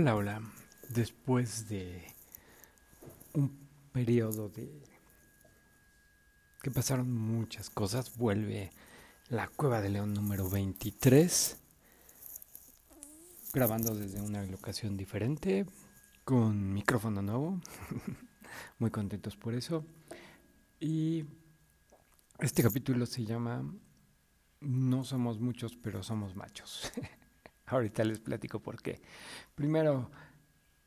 Hola, hola. Después de un periodo de que pasaron muchas cosas, vuelve la Cueva de León número 23, grabando desde una locación diferente, con micrófono nuevo, muy contentos por eso. Y este capítulo se llama No somos muchos, pero somos machos. Ahorita les platico por qué. Primero,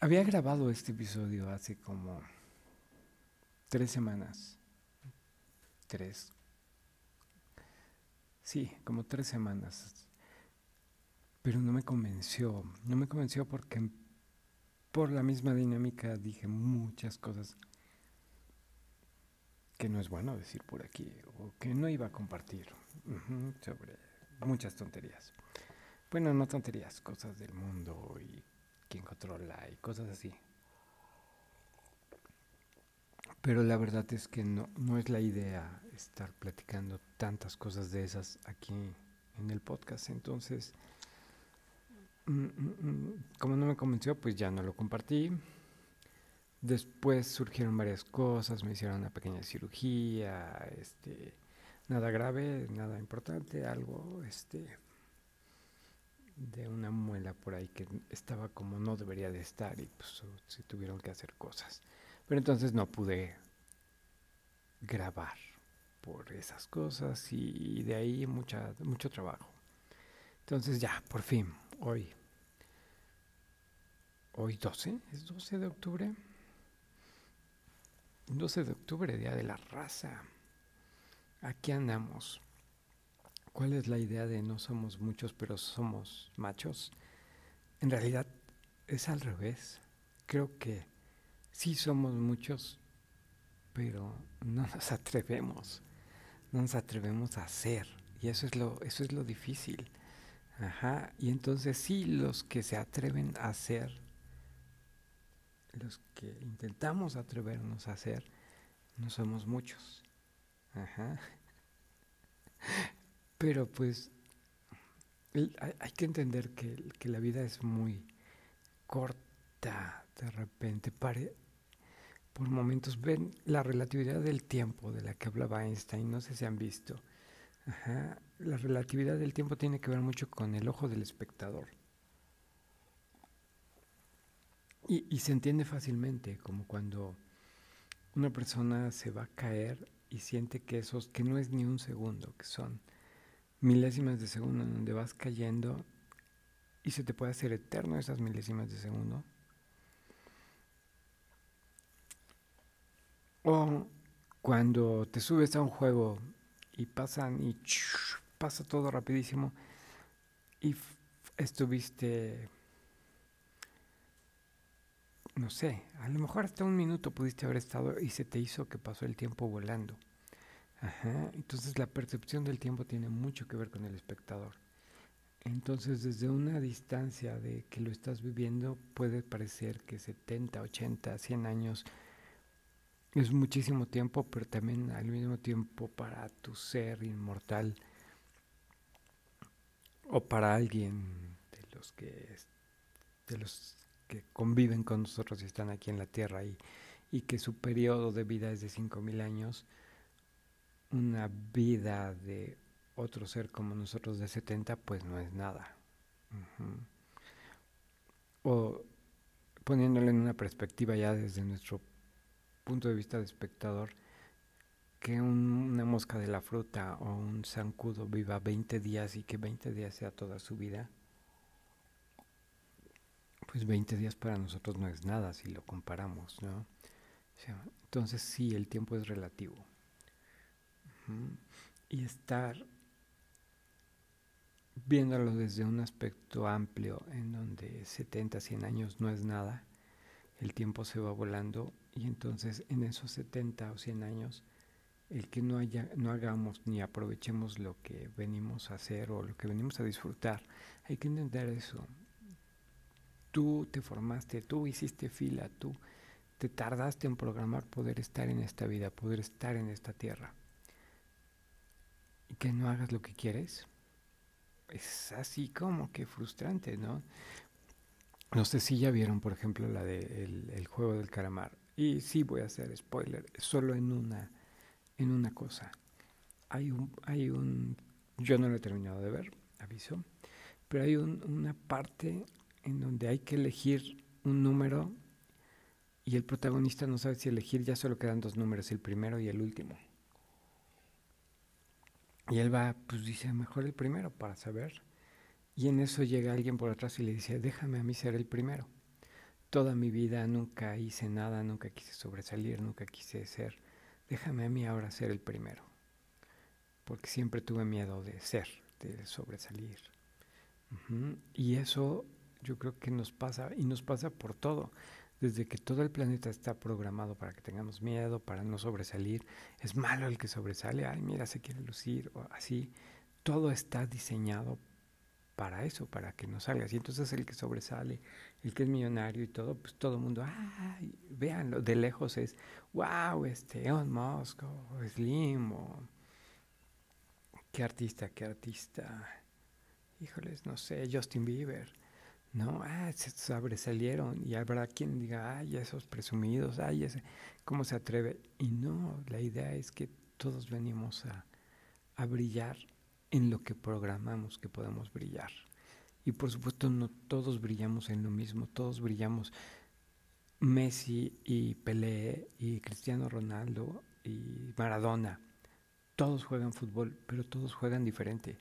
había grabado este episodio hace como tres semanas. Tres. Sí, como tres semanas. Pero no me convenció. No me convenció porque por la misma dinámica dije muchas cosas que no es bueno decir por aquí o que no iba a compartir sobre muchas tonterías. Bueno, no tonterías, cosas del mundo y quién controla y cosas así. Pero la verdad es que no, no es la idea estar platicando tantas cosas de esas aquí en el podcast. Entonces, mm, mm, mm, como no me convenció, pues ya no lo compartí. Después surgieron varias cosas, me hicieron una pequeña cirugía, este, nada grave, nada importante, algo, este, de una muela por ahí que estaba como no debería de estar y pues se tuvieron que hacer cosas. Pero entonces no pude grabar por esas cosas y de ahí mucha, mucho trabajo. Entonces ya, por fin, hoy, hoy 12, es 12 de octubre. 12 de octubre, Día de la Raza. Aquí andamos. ¿Cuál es la idea de no somos muchos pero somos machos? En realidad es al revés. Creo que sí somos muchos, pero no nos atrevemos. No nos atrevemos a hacer. Y eso es lo, eso es lo difícil. Ajá. Y entonces sí, los que se atreven a hacer, los que intentamos atrevernos a hacer, no somos muchos. Ajá. Pero pues hay, que entender que, la vida es muy corta de repente. Pare, por momentos ven la relatividad del tiempo de la que hablaba Einstein, no sé si han visto. La relatividad del tiempo tiene que ver mucho con el ojo del espectador. Y, y, se entiende fácilmente, como cuando una persona se va a caer y siente que esos, que no es ni un segundo, que son milésimas de segundo en donde vas cayendo y se te puede hacer eterno esas milésimas de segundo. O cuando te subes a un juego y pasan y pasa todo rapidísimo y estuviste, no sé, a lo mejor hasta un minuto pudiste haber estado y se te hizo que pasó el tiempo volando. Ajá. Entonces la percepción del tiempo tiene mucho que ver con el espectador. Entonces desde una distancia de que lo estás viviendo puede parecer que 70, 80, 100 años es muchísimo tiempo, pero también al mismo tiempo para tu ser inmortal o para alguien de los que de los que conviven con nosotros y están aquí en la tierra y, y que su periodo de vida es de 5000 años una vida de otro ser como nosotros de 70, pues no es nada. O poniéndolo en una perspectiva ya desde nuestro punto de vista de espectador, que una mosca de la fruta o un zancudo viva 20 días y que 20 días sea toda su vida, pues 20 días para nosotros no es nada si lo comparamos, ¿no? entonces sí, el tiempo es relativo y estar viéndolo desde un aspecto amplio en donde 70, 100 años no es nada, el tiempo se va volando y entonces en esos 70 o 100 años el que no, haya, no hagamos ni aprovechemos lo que venimos a hacer o lo que venimos a disfrutar, hay que entender eso. Tú te formaste, tú hiciste fila, tú te tardaste en programar poder estar en esta vida, poder estar en esta tierra que no hagas lo que quieres, es así como que frustrante, ¿no? No sé si ya vieron, por ejemplo, la de el, juego del caramar. Y sí voy a hacer spoiler, solo en una, en una cosa. Hay un, hay un, yo no lo he terminado de ver, aviso, pero hay una parte en donde hay que elegir un número y el protagonista no sabe si elegir, ya solo quedan dos números, el primero y el último. Y él va, pues dice, mejor el primero para saber. Y en eso llega alguien por atrás y le dice, déjame a mí ser el primero. Toda mi vida nunca hice nada, nunca quise sobresalir, nunca quise ser. Déjame a mí ahora ser el primero. Porque siempre tuve miedo de ser, de sobresalir. Y eso yo creo que nos pasa, y nos pasa por todo desde que todo el planeta está programado para que tengamos miedo, para no sobresalir, es malo el que sobresale, ay, mira, se quiere lucir, o así, todo está diseñado para eso, para que no salgas. Y entonces el que sobresale, el que es millonario y todo, pues todo el mundo, ay, véanlo, de lejos es, wow, este, Elon Musk, o Slim, o qué artista, qué artista, híjoles, no sé, Justin Bieber ¿no? Ah, se sobresalieron y habrá quien diga, ay, esos presumidos, ay, ese, ¿cómo se atreve? Y no, la idea es que todos venimos a, a brillar en lo que programamos que podemos brillar. Y por supuesto no todos brillamos en lo mismo, todos brillamos. Messi y Pelé y Cristiano Ronaldo y Maradona, todos juegan fútbol, pero todos juegan diferente.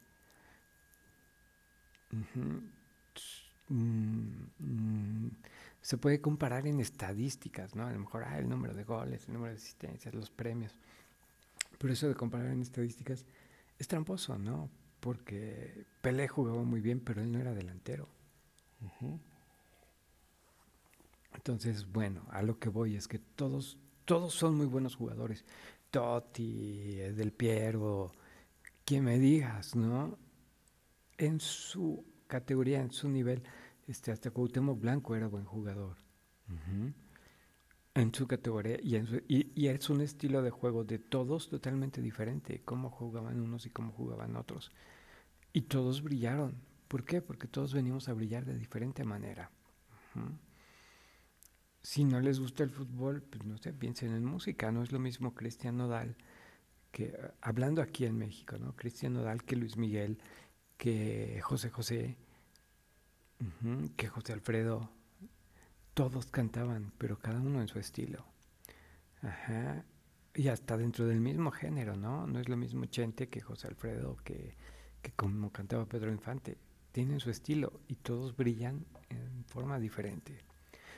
Mm, se puede comparar en estadísticas, ¿no? A lo mejor ah, el número de goles, el número de asistencias, los premios. Pero eso de comparar en estadísticas es tramposo, ¿no? Porque Pelé jugaba muy bien, pero él no era delantero. Entonces, bueno, a lo que voy es que todos, todos son muy buenos jugadores. Totti, Del Piero, quien me digas, ¿no? En su categoría, en su nivel, este, hasta Cuauhtémoc Blanco era buen jugador. En su categoría y, en y, es un estilo de juego de todos totalmente diferente, cómo jugaban unos y cómo jugaban otros. Y todos brillaron. ¿Por qué? Porque todos venimos a brillar de diferente manera. Si no les gusta el fútbol, pues no sé, piensen en música. No es lo mismo Cristian Nodal que, hablando aquí en México, ¿no? Cristian Nodal que Luis Miguel, que José José, que José Alfredo, todos cantaban, pero cada uno en su estilo. Ajá. Y hasta dentro del mismo género, ¿no? No es lo mismo Chente que José Alfredo, que, que como cantaba Pedro Infante. Tienen su estilo y todos brillan en forma diferente.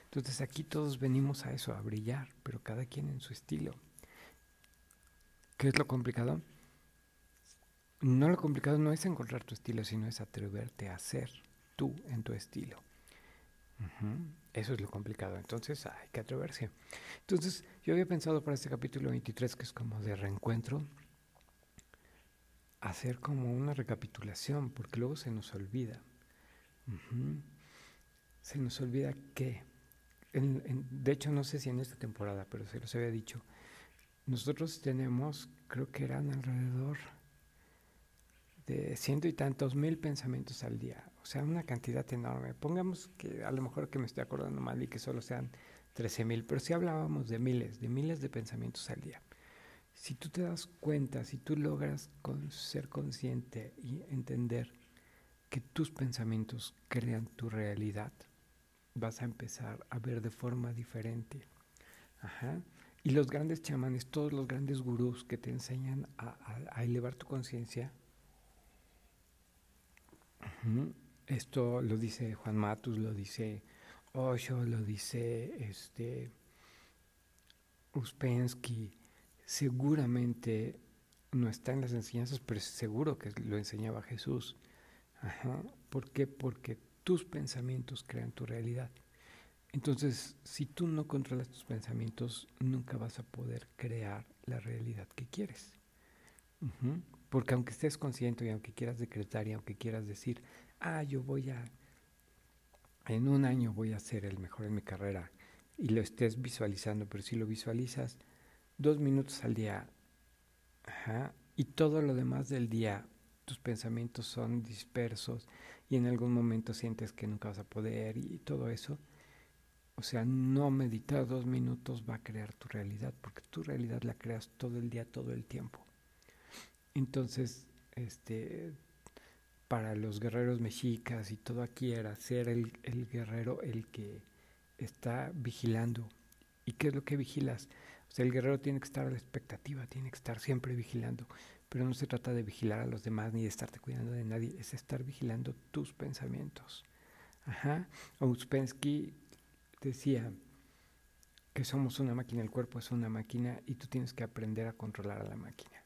Entonces aquí todos venimos a eso, a brillar, pero cada quien en su estilo. ¿Qué es lo complicado? No lo complicado no es encontrar tu estilo, sino es atreverte a ser tú en tu estilo. Eso es lo complicado. Entonces hay que atreverse. Entonces yo había pensado para este capítulo 23, que es como de reencuentro, hacer como una recapitulación, porque luego se nos olvida. Se nos olvida que, de hecho no sé si en esta temporada, pero se los había dicho, nosotros tenemos, creo que eran alrededor de ciento y tantos mil pensamientos al día, o sea, una cantidad enorme. Pongamos que a lo mejor que me estoy acordando mal y que solo sean 13 mil, pero si hablábamos de miles, de miles de pensamientos al día. Si tú te das cuenta, si tú logras ser consciente y entender que tus pensamientos crean tu realidad, vas a empezar a ver de forma diferente. Ajá. Y los grandes chamanes, todos los grandes gurús que te enseñan a elevar tu conciencia, esto lo dice Juan Matus, lo dice Osho, lo dice este Uspensky. Seguramente no está en las enseñanzas, pero seguro que lo enseñaba Jesús. ¿Por qué? Porque tus pensamientos crean tu realidad. Entonces, si tú no controlas tus pensamientos, nunca vas a poder crear la realidad que quieres. Porque aunque estés consciente y aunque quieras decretar y aunque quieras decir, ah, yo voy a, en un año voy a ser el mejor en mi carrera y lo estés visualizando, pero si lo visualizas dos minutos al día y todo lo demás del día, tus pensamientos son dispersos y en algún momento sientes que nunca vas a poder y todo eso. O sea, no meditar dos minutos va a crear tu realidad, porque tu realidad la creas todo el día, todo el tiempo. Entonces, este, para los guerreros mexicas y todo aquí era ser el, el guerrero el que está vigilando. ¿Y qué es lo que vigilas? O sea, el guerrero tiene que estar a la expectativa, tiene que estar siempre vigilando. Pero no se trata de vigilar a los demás ni de estarte cuidando de nadie, es estar vigilando tus pensamientos. Ajá. Ouspensky decía que somos una máquina, el cuerpo es una máquina y tú tienes que aprender a controlar a la máquina.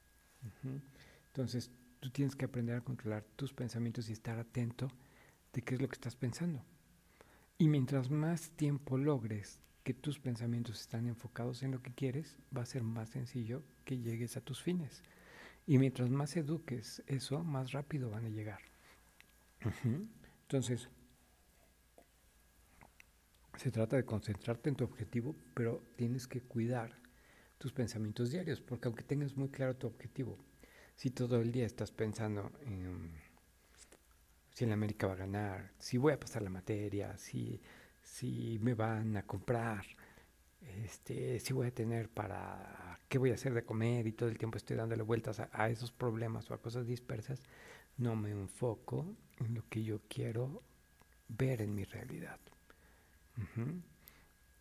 Entonces, tú tienes que aprender a controlar tus pensamientos y estar atento de qué es lo que estás pensando. Y mientras más tiempo logres que tus pensamientos están enfocados en lo que quieres, va a ser más sencillo que llegues a tus fines. Y mientras más eduques eso, más rápido van a llegar. Entonces, se trata de concentrarte en tu objetivo, pero tienes que cuidar tus pensamientos diarios, porque aunque tengas muy claro tu objetivo, si todo el día estás pensando en si en América va a ganar, si voy a pasar la materia, si, si me van a comprar, este, si voy a tener para qué voy a hacer de comer y todo el tiempo estoy dándole vueltas a, esos problemas o a cosas dispersas, no me enfoco en lo que yo quiero ver en mi realidad.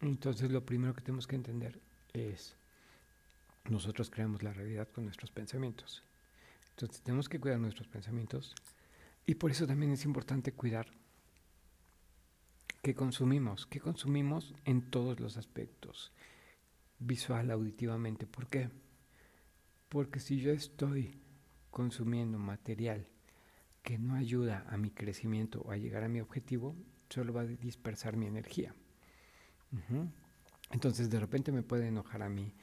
Entonces lo primero que tenemos que entender es, nosotros creamos la realidad con nuestros pensamientos. Entonces tenemos que cuidar nuestros pensamientos y por eso también es importante cuidar qué consumimos, qué consumimos en todos los aspectos, visual, auditivamente. ¿Por qué? Porque si yo estoy consumiendo material que no ayuda a mi crecimiento o a llegar a mi objetivo, solo va a dispersar mi energía. Entonces de repente me puede enojar a mí.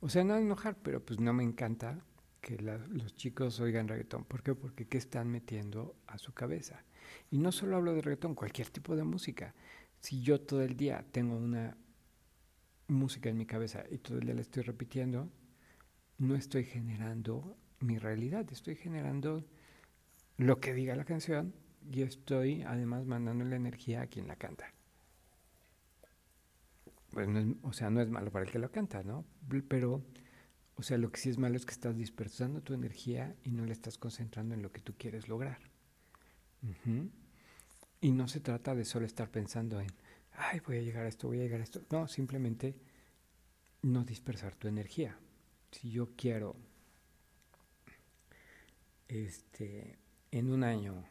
O sea, no enojar, pero pues no me encanta que los chicos oigan reggaetón. ¿Por qué? Porque ¿qué están metiendo a su cabeza? Y no solo hablo de reggaetón, cualquier tipo de música. Si yo todo el día tengo una música en mi cabeza y todo el día la estoy repitiendo, no estoy generando mi realidad, estoy generando lo que diga la canción y estoy además mandando la energía a quien la canta. Pues o sea, no es malo para el que lo canta, ¿no? Pero, o sea, lo que sí es malo es que estás dispersando tu energía y no la estás concentrando en lo que tú quieres lograr. Y no se trata de solo estar pensando en, ay, voy a llegar a esto, voy a llegar a esto. No, simplemente no dispersar tu energía. Si yo quiero, este, en un año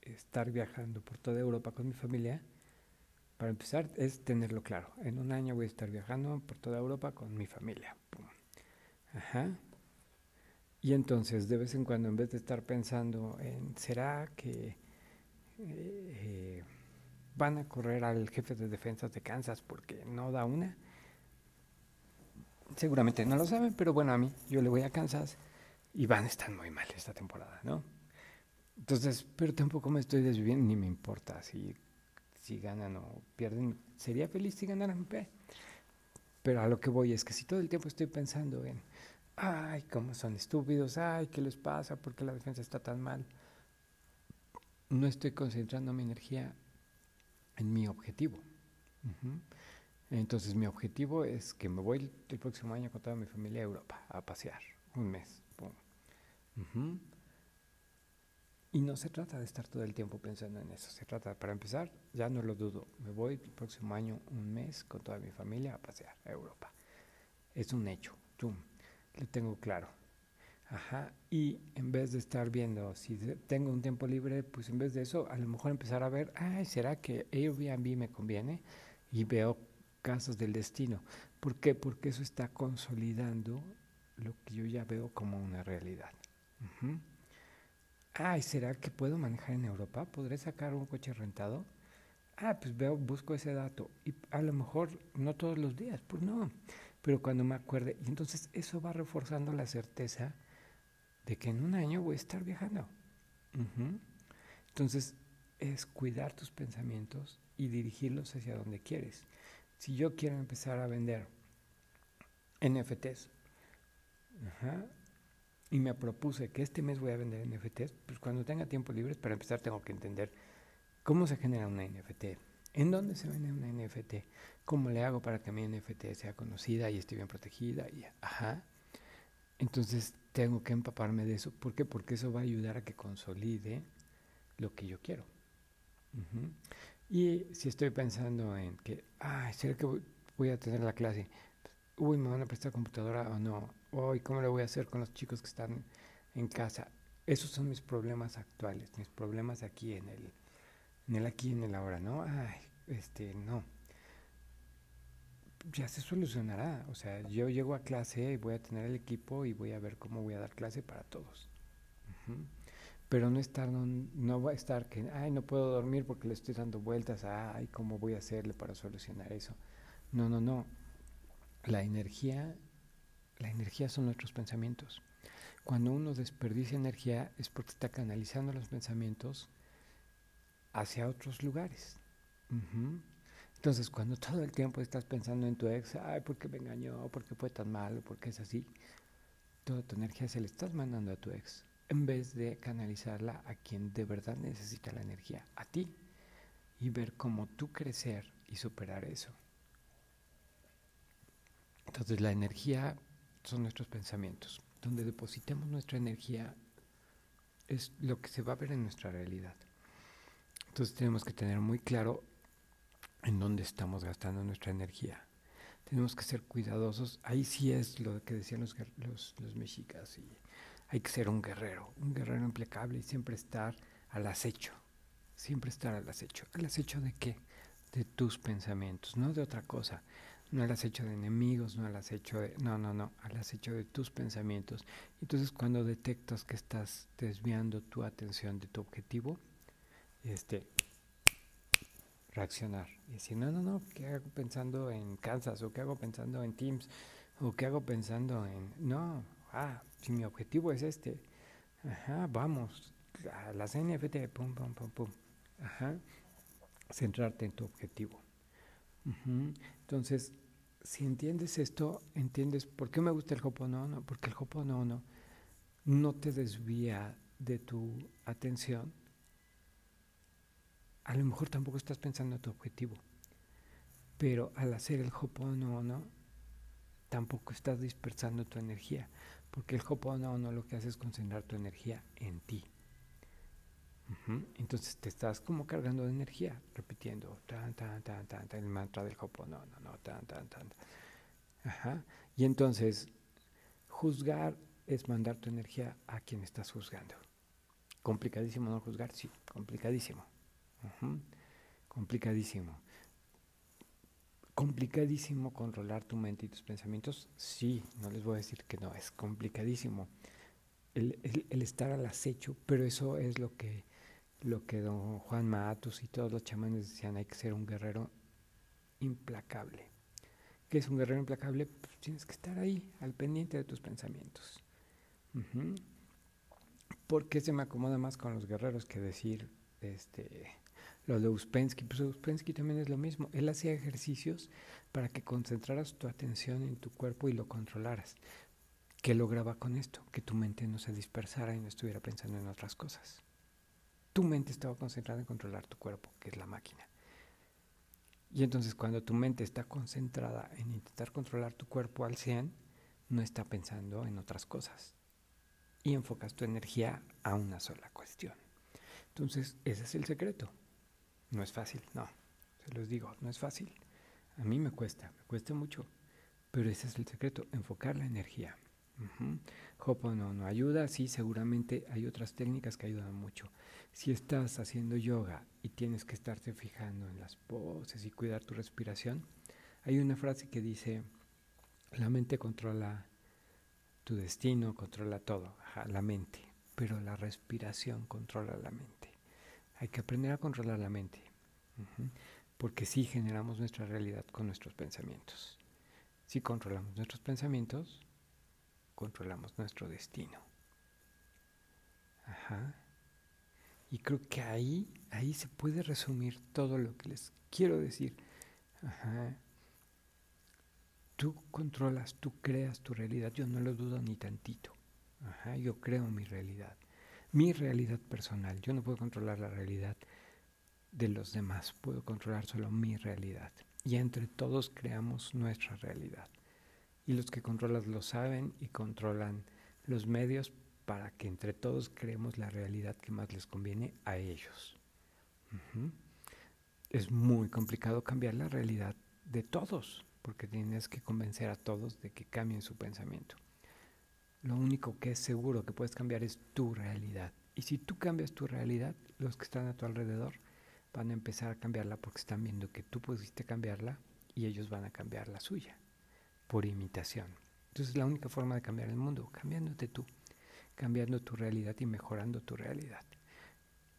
estar viajando por toda Europa con mi familia, para empezar es tenerlo claro. En un año voy a estar viajando por toda Europa con mi familia. Ajá. Y entonces, de vez en cuando, en vez de estar pensando en, ¿será que eh, van a correr al jefe de defensas de Kansas porque no da una. Seguramente no lo saben, pero bueno, a mí yo le voy a Kansas y van a estar muy mal esta temporada, ¿no? Entonces, pero tampoco me estoy desviviendo, ni me importa si, si ganan o pierden. Sería feliz si ganaran P. Pero a lo que voy es que si todo el tiempo estoy pensando en, ay, cómo son estúpidos, ay, ¿qué les pasa? ¿Por qué la defensa está tan mal? no estoy concentrando mi energía en mi objetivo. Entonces mi objetivo es que me voy el próximo año con toda mi familia a Europa a pasear un mes. Y no se trata de estar todo el tiempo pensando en eso. Se trata, para empezar, ya no lo dudo, me voy el próximo año un mes con toda mi familia a pasear a Europa. Es un hecho, lo tengo claro. Ajá, y en vez de estar viendo si tengo un tiempo libre, pues en vez de eso, a lo mejor empezar a ver, ay, ¿será que Airbnb me conviene? Y veo casos del destino. ¿Por qué? Porque eso está consolidando lo que yo ya veo como una realidad. Ay, ¿será que puedo manejar en Europa? ¿Podré sacar un coche rentado? Ah, pues veo, busco ese dato. Y a lo mejor no todos los días, pues no. Pero cuando me acuerde, y entonces eso va reforzando la certeza de que en un año voy a estar viajando. Entonces, es cuidar tus pensamientos y dirigirlos hacia donde quieres. Si yo quiero empezar a vender NFTs, y me propuse que este mes voy a vender NFTs, pues cuando tenga tiempo libre, para empezar tengo que entender cómo se genera una NFT, en dónde se vende una NFT, cómo le hago para que mi NFT sea conocida y esté bien protegida, y ajá. Entonces tengo que empaparme de eso. ¿Por qué? Porque eso va a ayudar a que consolide lo que yo quiero. Y si estoy pensando en que, ay, ¿será que voy a tener la clase? Uy, ¿me van a prestar computadora o no? Uy, ¿cómo lo voy a hacer con los chicos que están en casa? Esos son mis problemas actuales, mis problemas aquí en el, en el aquí en el ahora, ¿no? Ay, este, no. Ya se solucionará. O sea, yo llego a clase y voy a tener el equipo y voy a ver cómo voy a dar clase para todos pero no estar, no, no va a estar que, ay, no puedo dormir porque le estoy dando vueltas, ay, ¿cómo voy a hacerle para solucionar eso? No, no, no. La energía, la energía son nuestros pensamientos. Cuando uno desperdicia energía es porque está canalizando los pensamientos hacia otros lugares. Entonces, cuando todo el tiempo estás pensando en tu ex, ay, ¿por qué me engañó? ¿Por qué fue tan malo? ¿Por qué es así? Toda tu energía se le estás mandando a tu ex en vez de canalizarla a quien de verdad necesita la energía, a ti, y ver cómo tú crecer y superar eso. Entonces la energía son nuestros pensamientos. Donde depositemos nuestra energía es lo que se va a ver en nuestra realidad. Entonces tenemos que tener muy claro en dónde estamos gastando nuestra energía. Tenemos que ser cuidadosos. Ahí sí es lo que decían los, los, los mexicas y hay que ser un guerrero, un guerrero implacable y siempre estar al acecho, siempre estar al acecho. ¿Al acecho de qué? De tus pensamientos, no de otra cosa. No al acecho de enemigos, no al acecho de... No, no, no, al acecho de tus pensamientos. Entonces cuando detectas que estás desviando tu atención de tu objetivo, este, reaccionar y decir, no, no, no, ¿qué hago pensando en Kansas? ¿O qué hago pensando en Teams? ¿O qué hago pensando en... No, ah, si mi objetivo es este, ajá, vamos, a las NFT, pum, pum, pum, pum, ajá, centrarte en tu objetivo. Entonces, si entiendes esto, entiendes por qué me gusta el Hoponono, porque el Hoponono no te desvía de tu atención. A lo mejor tampoco estás pensando en tu objetivo, pero al hacer el Hoponono tampoco estás dispersando tu energía, porque el Hoponopono lo que hace es concentrar tu energía en ti. Entonces te estás como cargando de energía, repitiendo tan, tan, tan, tan, el mantra del Hoponopono, no, tan, tan, tan. Ajá. Y entonces, juzgar es mandar tu energía a quien estás juzgando. Complicadísimo no juzgar, sí, complicadísimo. Complicadísimo complicadísimo controlar tu mente y tus pensamientos. Sí, no les voy a decir que no, es complicadísimo el, estar al acecho, pero eso es lo que, lo que don Juan Matos y todos los chamanes decían, hay que ser un guerrero implacable. ¿Qué es un guerrero implacable? Pues tienes que estar ahí, al pendiente de tus pensamientos. Porque se me acomoda más con los guerreros que decir, este, lo de Uspensky, pues Uspensky también es lo mismo. Él hacía ejercicios para que concentraras tu atención en tu cuerpo y lo controlaras. ¿Qué lograba con esto? Que tu mente no se dispersara y no estuviera pensando en otras cosas. Tu mente estaba concentrada en controlar tu cuerpo, que es la máquina. Y entonces cuando tu mente está concentrada en intentar controlar tu cuerpo al 100, no está pensando en otras cosas. Y enfocas tu energía a una sola cuestión. Entonces, ese es el secreto. No es fácil, no, se los digo, no es fácil. A mí me cuesta, me cuesta mucho, pero ese es el secreto, enfocar la energía. Uh no no ayuda, sí, seguramente hay otras técnicas que ayudan mucho. Si estás haciendo yoga y tienes que estarte fijando en las poses y cuidar tu respiración, hay una frase que dice, la mente controla tu destino, controla todo, la mente, pero la respiración controla la mente. Hay que aprender a controlar la mente, porque sí generamos nuestra realidad con nuestros pensamientos. Si controlamos nuestros pensamientos, controlamos nuestro destino. Ajá. Y creo que ahí, ahí se puede resumir todo lo que les quiero decir. Ajá. Tú controlas, tú creas tu realidad, yo no lo dudo ni tantito. Ajá, yo creo mi realidad. Mi realidad personal. Yo no puedo controlar la realidad de los demás. Puedo controlar solo mi realidad. Y entre todos creamos nuestra realidad. Y los que controlan lo saben y controlan los medios para que entre todos creemos la realidad que más les conviene a ellos. Es muy complicado cambiar la realidad de todos, porque tienes que convencer a todos de que cambien su pensamiento. Lo único que es seguro que puedes cambiar es tu realidad. Y si tú cambias tu realidad, los que están a tu alrededor van a empezar a cambiarla porque están viendo que tú pudiste cambiarla y ellos van a cambiar la suya por imitación. Entonces la única forma de cambiar el mundo, cambiándote tú, cambiando tu realidad y mejorando tu realidad.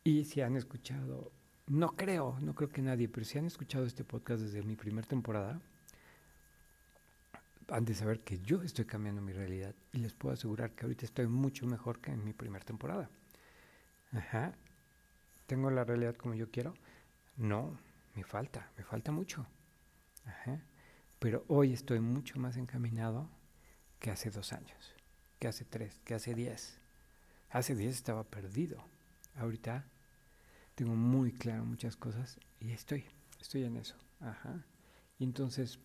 Y si han escuchado, no creo, no creo que nadie, pero si han escuchado este podcast desde mi primera temporada, han de saber que yo estoy cambiando mi realidad y les puedo asegurar que ahorita estoy mucho mejor que en mi primera temporada. Ajá. ¿Tengo la realidad como yo quiero? No, me falta, me falta mucho. Ajá. Pero hoy estoy mucho más encaminado que hace dos años, que hace tres, que hace diez. Hace diez estaba perdido. Ahorita tengo muy claro muchas cosas y estoy, estoy en eso. Ajá. Y entonces,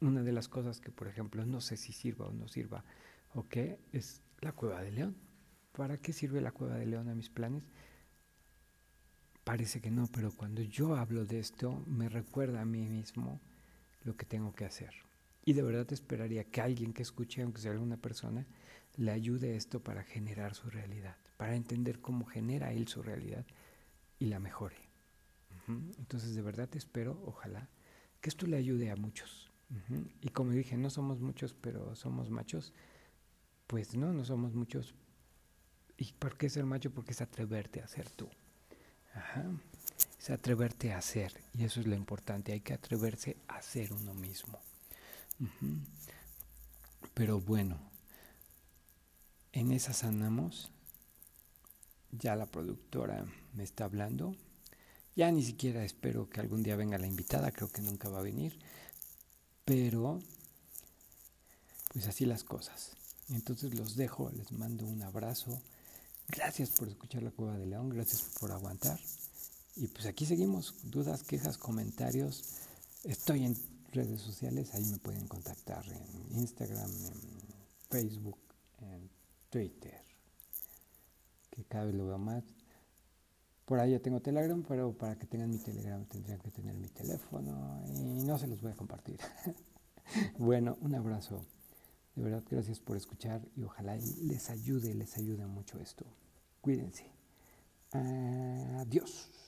una de las cosas que, por ejemplo, no sé si sirva o no sirva, o qué, es la cueva de león. ¿Para qué sirve la cueva de león a mis planes? Parece que no, pero cuando yo hablo de esto, me recuerda a mí mismo lo que tengo que hacer. Y de verdad esperaría que alguien que escuche, aunque sea alguna persona, le ayude esto para generar su realidad, para entender cómo genera él su realidad y la mejore. Entonces de verdad espero, ojalá, que esto le ayude a muchos. Y como dije, no somos muchos, pero somos machos. Pues no, no somos muchos. ¿Y por qué ser macho? Porque es atreverte a ser tú. Es atreverte a ser. Y eso es lo importante. Hay que atreverse a ser uno mismo. Pero bueno, en esas andamos. Ya la productora me está hablando. Ya ni siquiera espero que algún día venga la invitada, creo que nunca va a venir. Pero, pues así las cosas. Entonces los dejo, les mando un abrazo. Gracias por escuchar la Cueva de León, gracias por aguantar. Y pues aquí seguimos. Dudas, quejas, comentarios. Estoy en redes sociales, ahí me pueden contactar en Instagram, en Facebook, en Twitter, que cada vez lo veo más. Por ahí ya tengo Telegram, pero para que tengan mi Telegram tendrían que tener mi teléfono y no se los voy a compartir. bueno, un abrazo. De verdad, gracias por escuchar y ojalá les ayude, les ayude mucho esto. Cuídense. Adiós.